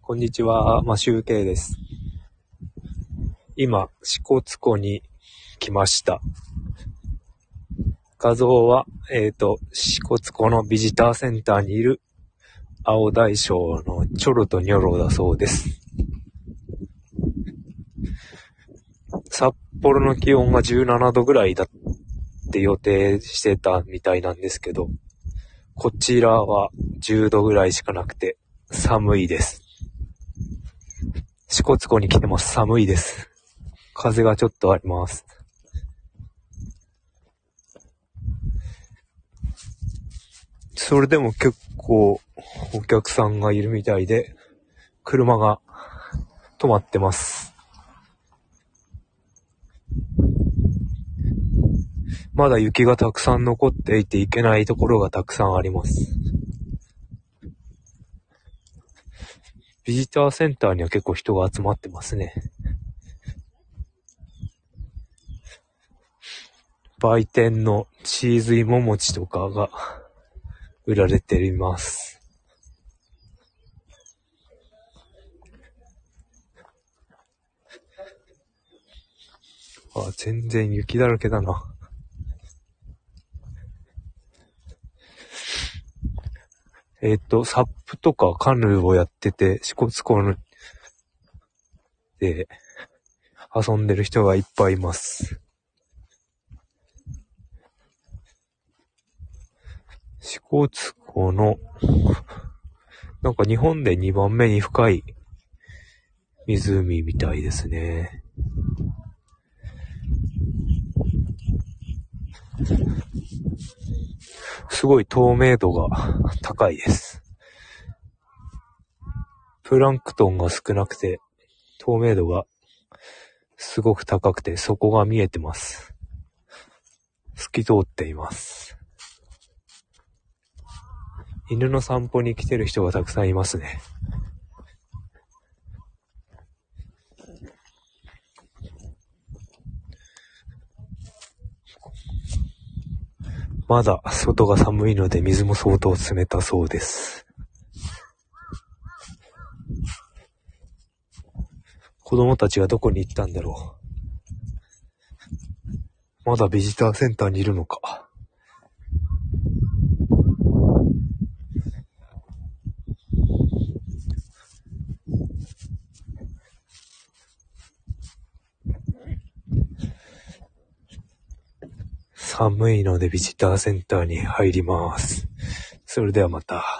こんにちは、マシュウケイです。今、支笏湖に来ました。画像は、えっ、と、支笏湖のビジターセンターにいる青大将のチョロとニョロだそうです。札幌の気温が17度ぐらいだって予定してたみたいなんですけど、こちらは10度ぐらいしかなくて寒いです。支笏湖に来ても寒いです。風がちょっとあります。それでも結構お客さんがいるみたいで、車が止まってます。まだ雪がたくさん残っていて行けないところがたくさんあります。ビジターセンターには結構人が集まってますね。売店のチーズ芋餅とかが売られています。あ、全然雪だらけだな。えっ、と、サップとかカヌーをやってて、支笏湖ので遊んでる人がいっぱいいます。支笏湖の、なんか日本で2番目に深い湖みたいですね。すごい透明度が高いです。プランクトンが少なくて、透明度がすごく高くて、底が見えてます。透き通っています。犬の散歩に来てる人がたくさんいますね。まだ外が寒いので水も相当冷たそうです。子供たちがどこに行ったんだろう。まだビジターセンターにいるのか。寒いのでビジターセンターに入ります。それではまた。